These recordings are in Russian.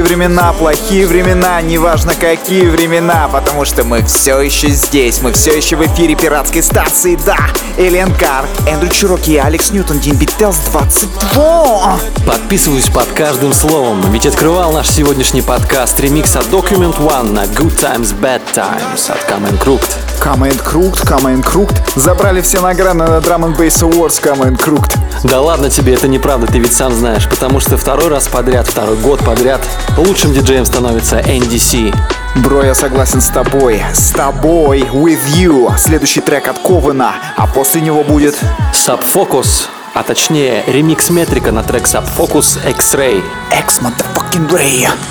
Хорошие времена, плохие времена, неважно какие времена, потому что мы все еще здесь, мы все еще в эфире пиратской станции, да! Элен Кар, Эндрю Чироки и Алекс Ньютон, DnB Tales 22! Подписываюсь под каждым словом, ведь открывал наш сегодняшний подкаст ремикс от Document One на Good Times Bad Times от Come and Crooked. Come and Crooked, Come and Crooked. Забрали все награды на Drum and Bass Awards Come and Crooked. Да ладно тебе, это неправда, ты ведь сам знаешь, потому что второй раз подряд, второй год подряд лучшим диджеем становится NDC. Бро, я согласен с тобой. С тобой, with you. Следующий трек от Ковена, а после него будет... Subfocus, а точнее ремикс Метрика на трек Subfocus X-Ray. X Motherfucking Ray. Now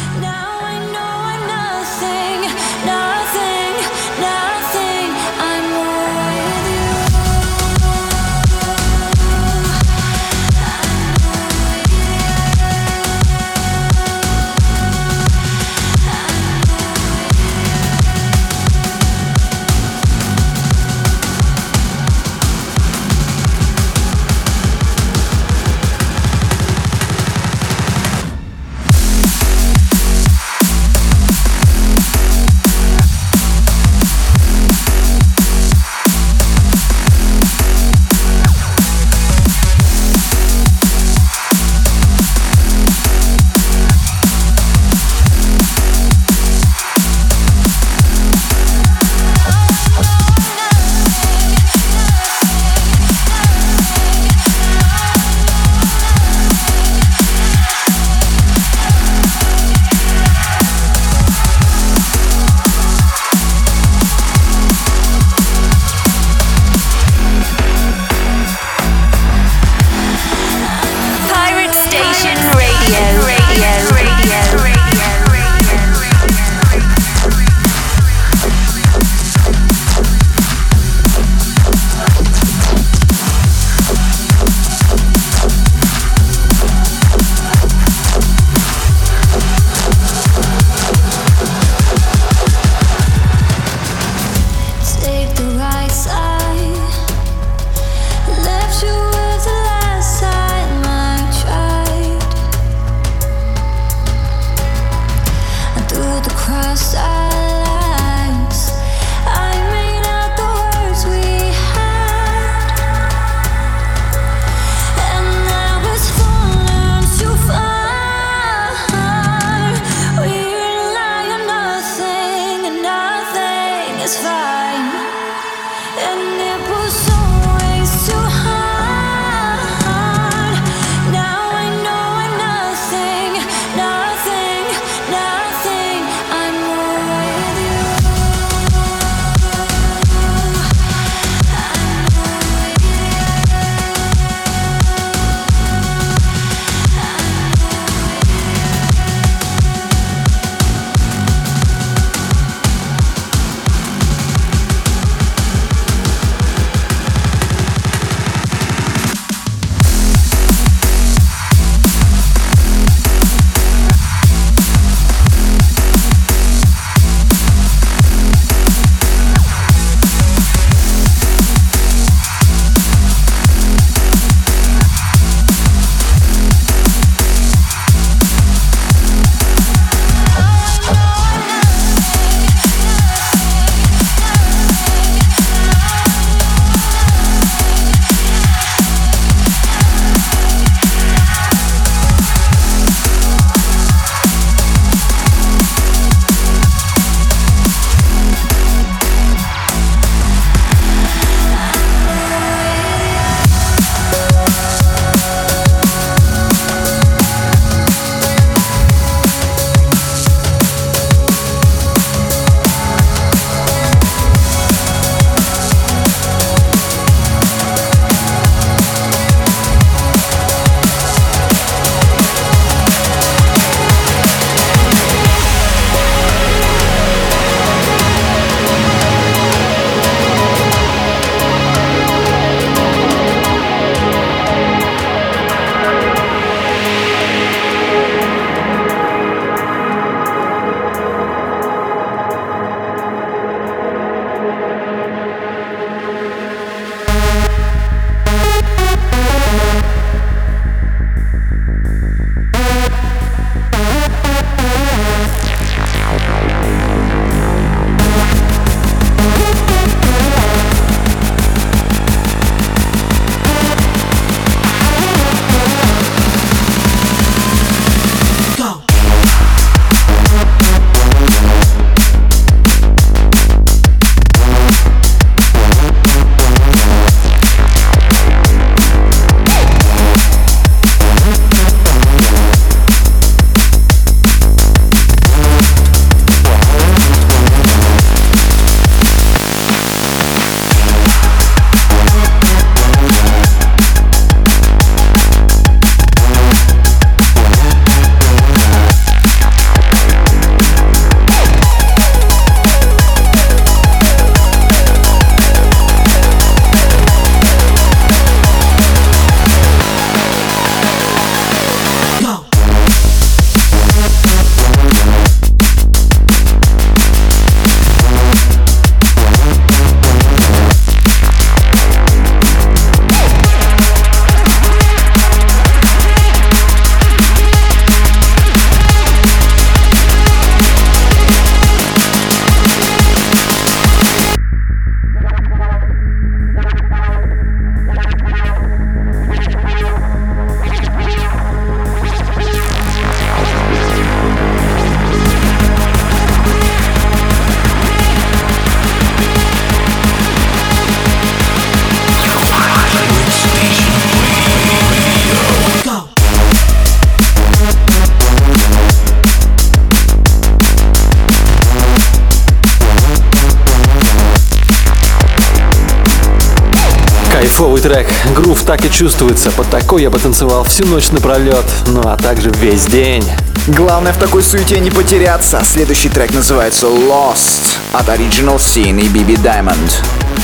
чувствуется. Под такой я бы танцевал всю ночь напролет. Ну а также весь день. Главное в такой суете не потеряться. Следующий трек называется Lost от Original Sin и Биби Diamond.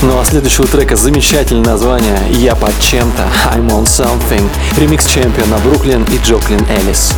Ну а следующего трека замечательное название «Я под чем-то» I'm on something. Ремикс чемпиона Бруклин и Джоклин Эллис.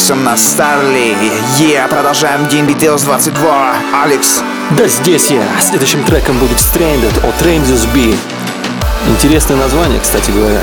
С ремиксом на Starly. Yeah, продолжаем Дин Details 22. Алекс. Да здесь я. Следующим треком будет Stranded от Ranges B. Интересное название, кстати говоря.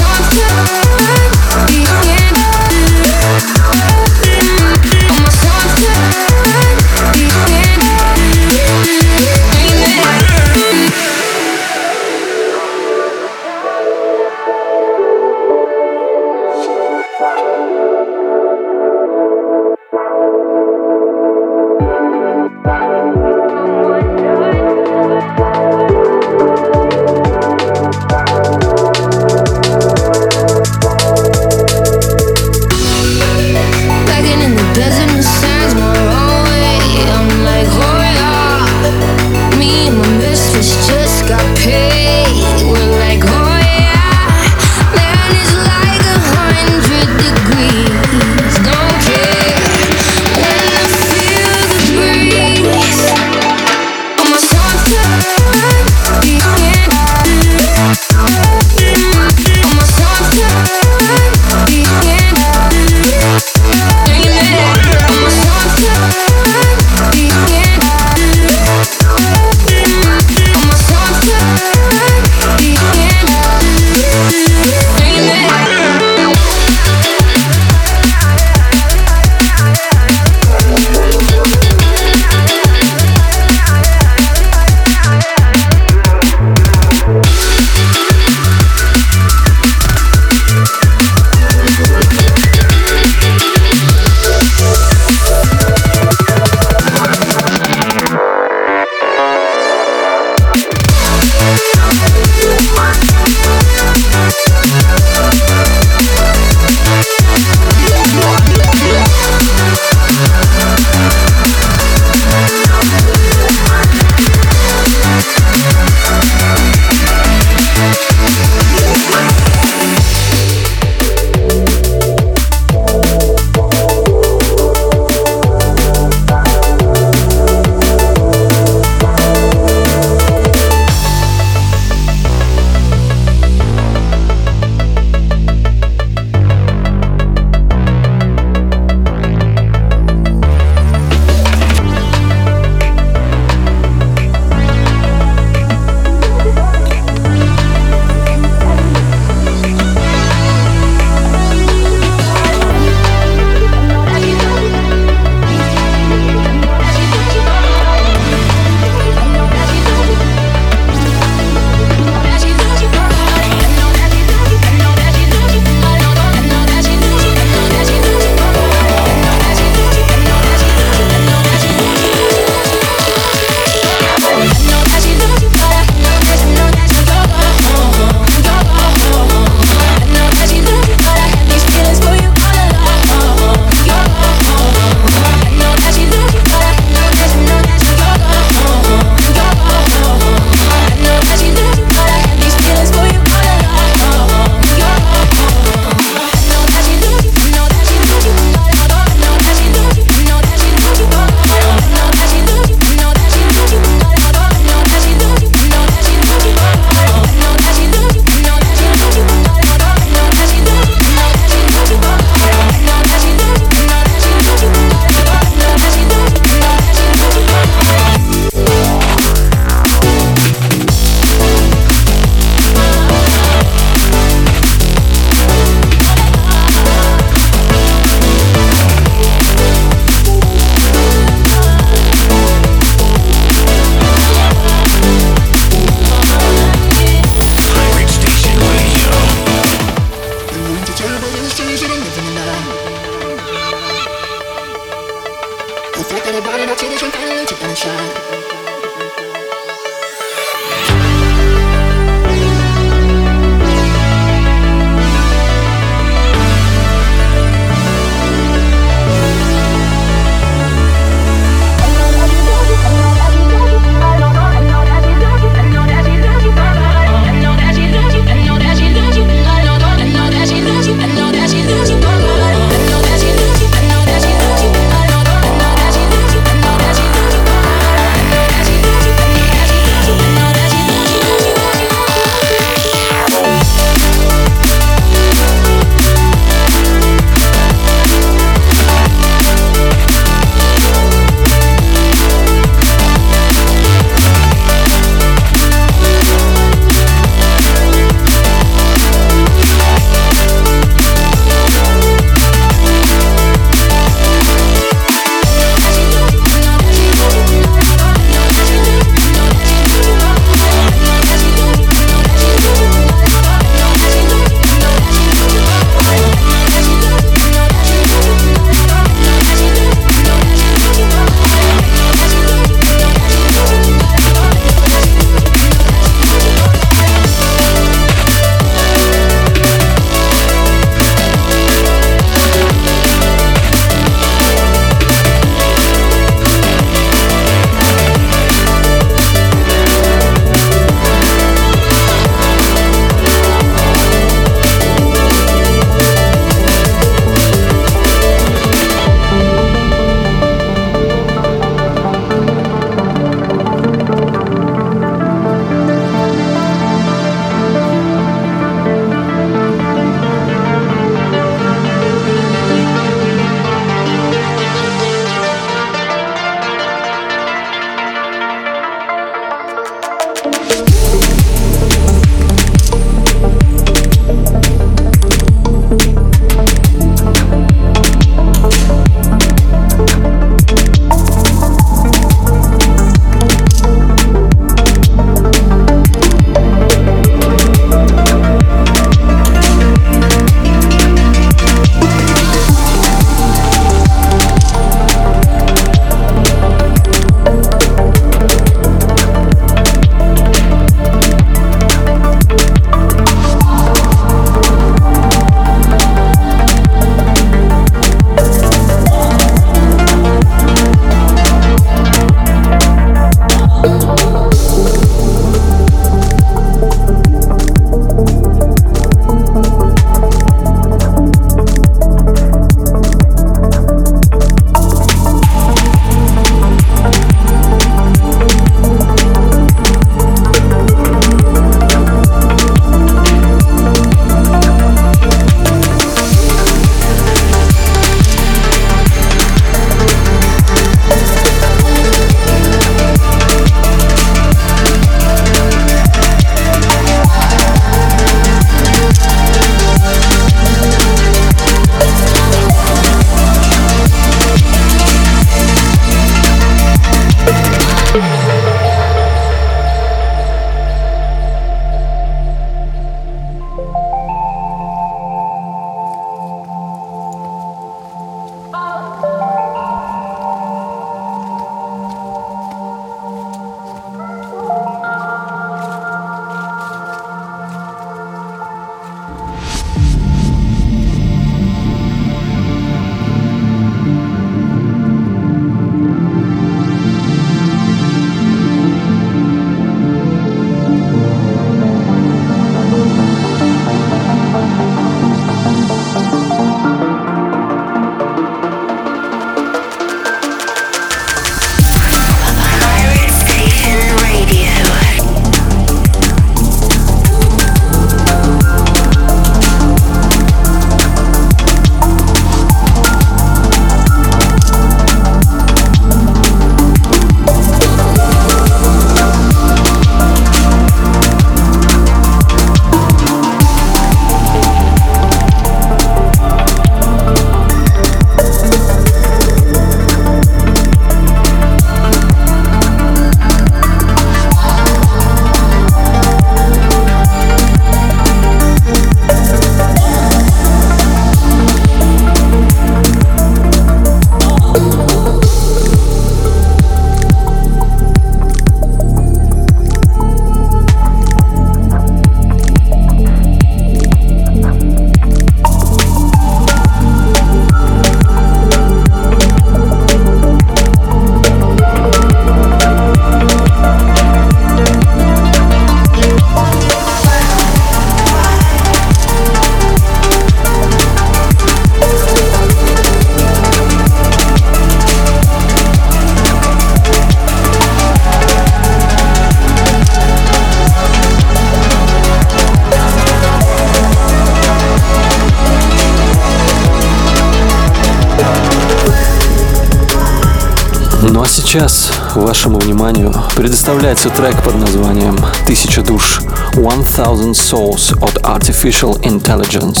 Сейчас вашему вниманию предоставляется трек под названием «Тысяча душ» «1000 Souls» от Artificial Intelligence.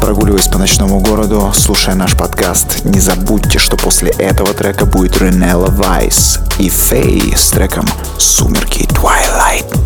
Прогуливаясь по ночному городу, слушая наш подкаст, не забудьте, что после этого трека будет Ренелла Вайс и Фей с треком «Сумерки Twilight».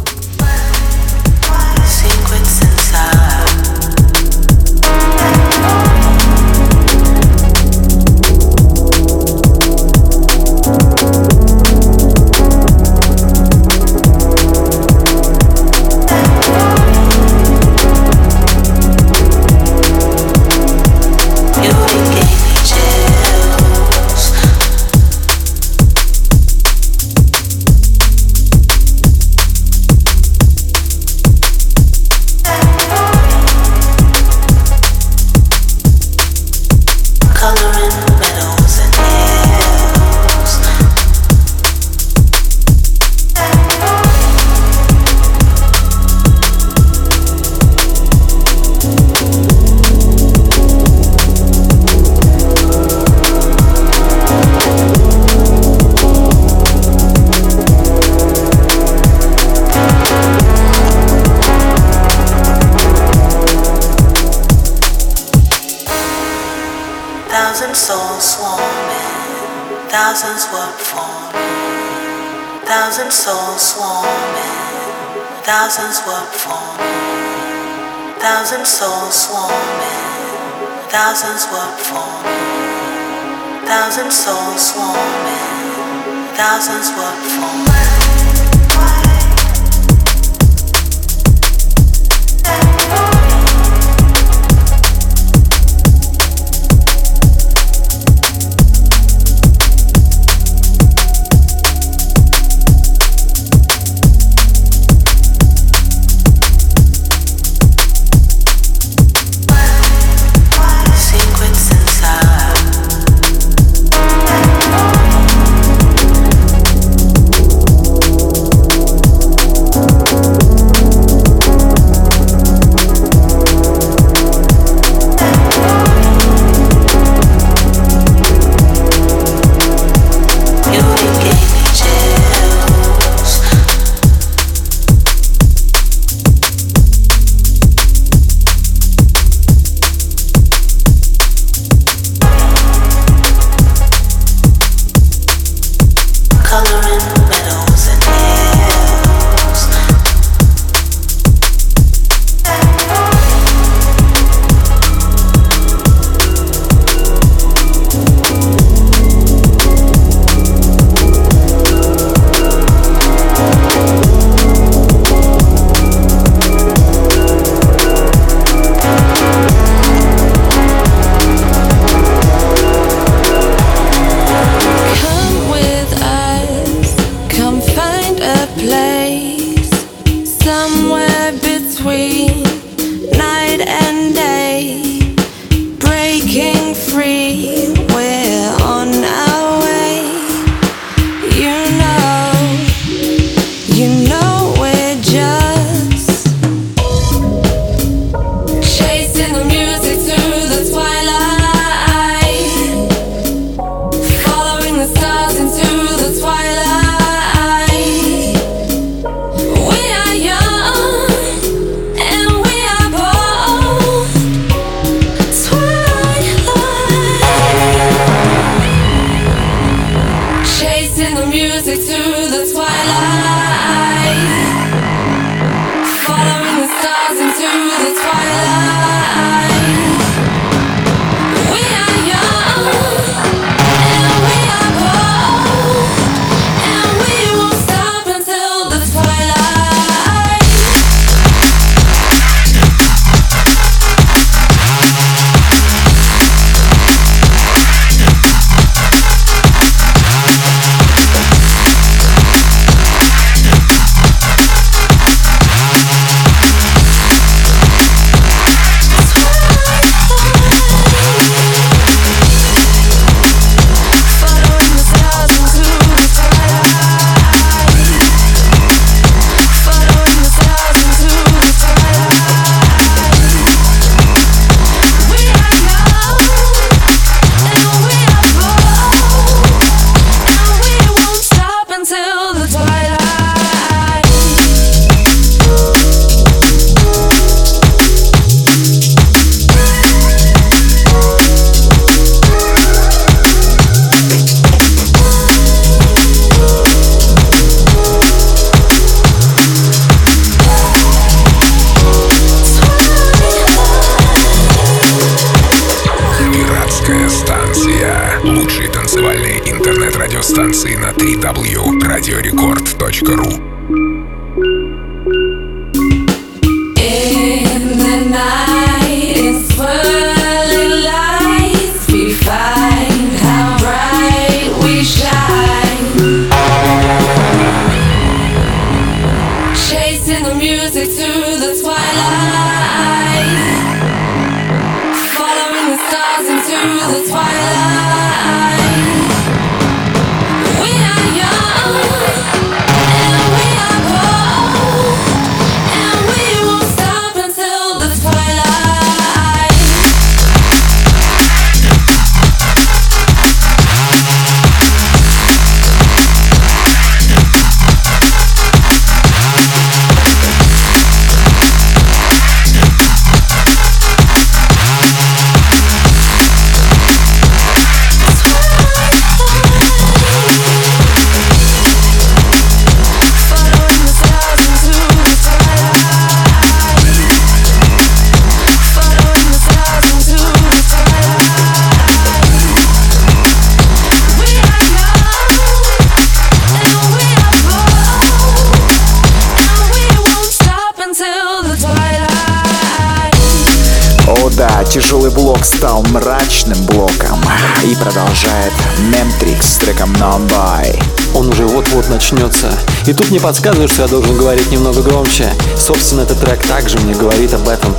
И тут мне подсказывают, что я должен говорить немного громче. Собственно, этот трек также мне говорит об этом.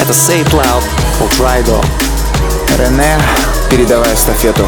Это Say It Loud от Raido. Рене, передавай эстафету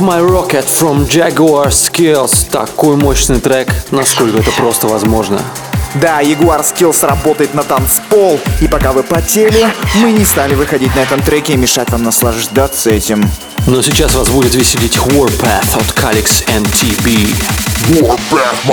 My Rocket from Jaguar Skills. Такой мощный трек, насколько это просто возможно. Да, Jaguar Skills работает на танцпол, и пока вы потели, мы не стали выходить на этом треке и мешать вам наслаждаться этим. Но сейчас вас будет веселить Warpath от Calix and TB. Warpath,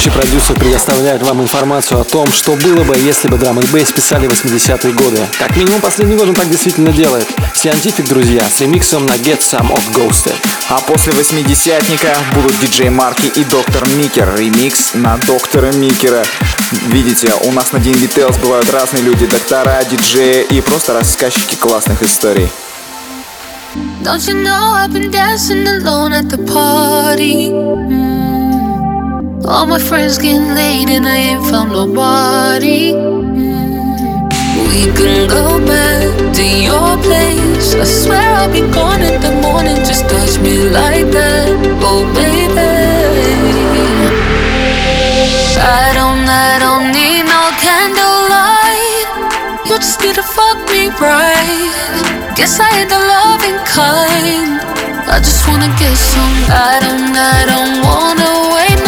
Ведущий продюсер предоставляет вам информацию о том, что было бы, если бы драмы бейс писали 80-е годы. Как минимум последний год он так действительно делает. Scientific, друзья, с ремиксом на Get Some от Ghosted. А после 80-ника будут диджей Марки и Доктор Микер. Ремикс на Доктора Микера. Видите, у нас на День Details бывают разные люди, доктора, диджеи и просто рассказчики классных историй. Don't you know I've been dancing alone at the party? Mm. All my friends getting laid and I ain't found nobody. We can go back to your place. I swear I'll be gone in the morning. Just touch me like that, oh baby. I don't, I don't need no candlelight. You just need to fuck me right. Guess I ain't the loving kind. I just wanna get some. I don't, I don't wanna wait.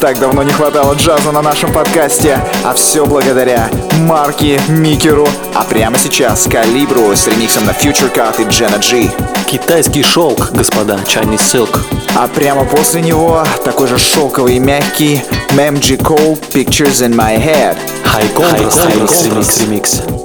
Так давно не хватало джаза на нашем подкасте, а все благодаря Марке, Микеру, а прямо сейчас Калибру с ремиксом на Future Cut и Джена Джи. Китайский шелк, господа, Chinese Silk. А прямо после него такой же шелковый и мягкий M.G. Джи Cole Pictures in My Head. High Contrast, High contrast. Remix.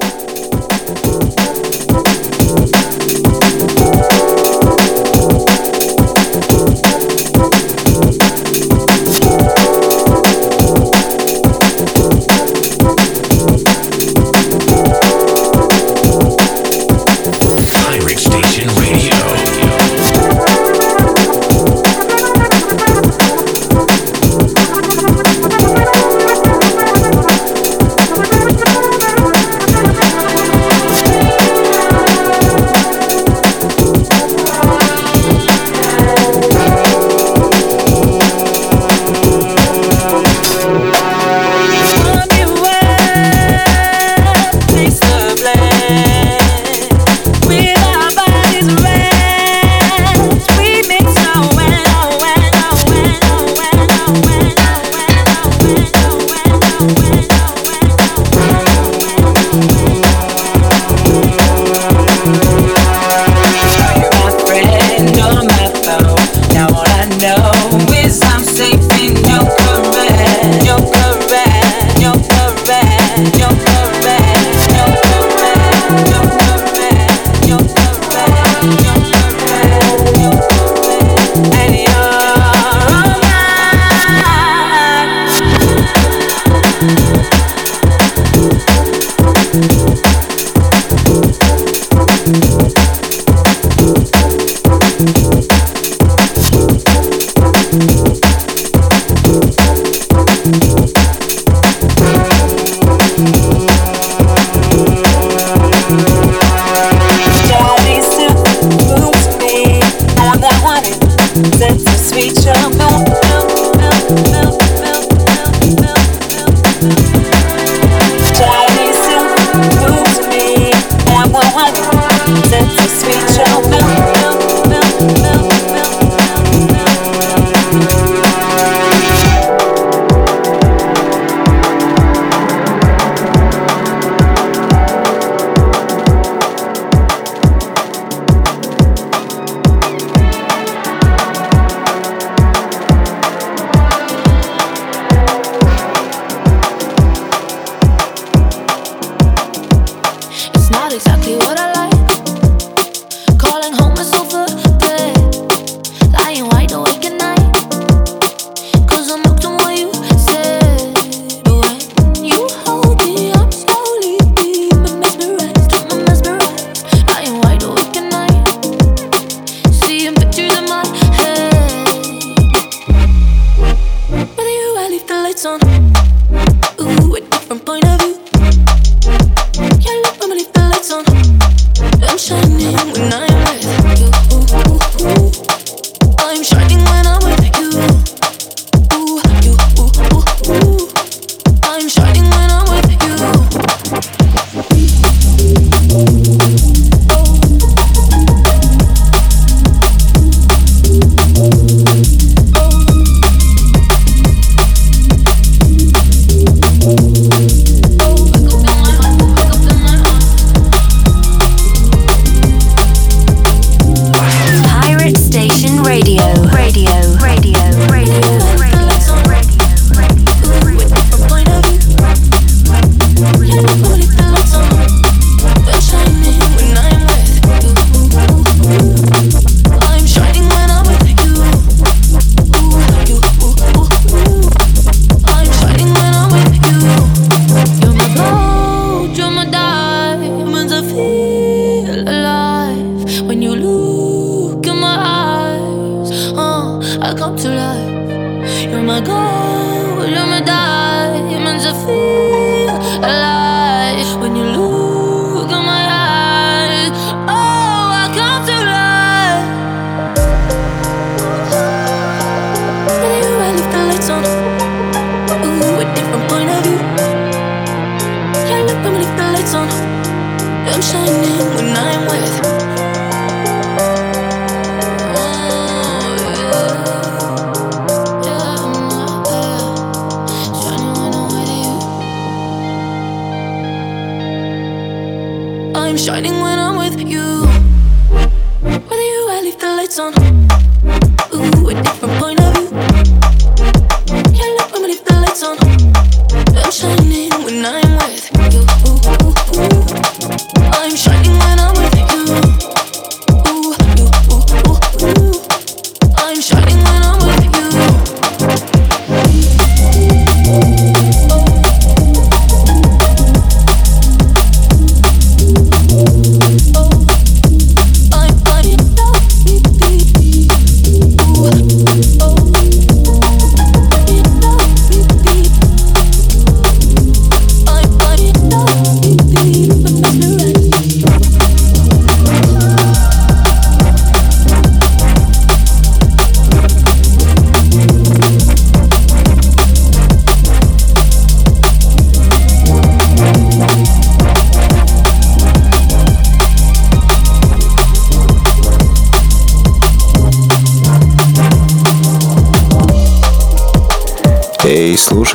I'm shining when I'm with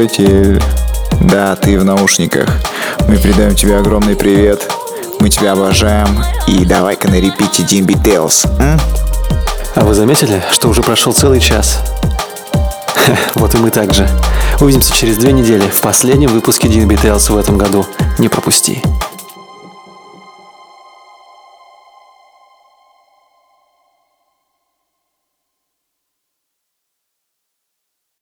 Эй, слушайте. Да, ты в наушниках. Мы передаем тебе огромный привет. Мы тебя обожаем. И давай-ка на репите DnB Tales. А вы заметили, что уже прошел целый час? Вот и мы также. Увидимся через две недели в последнем выпуске DnB Tales в этом году. Не пропусти.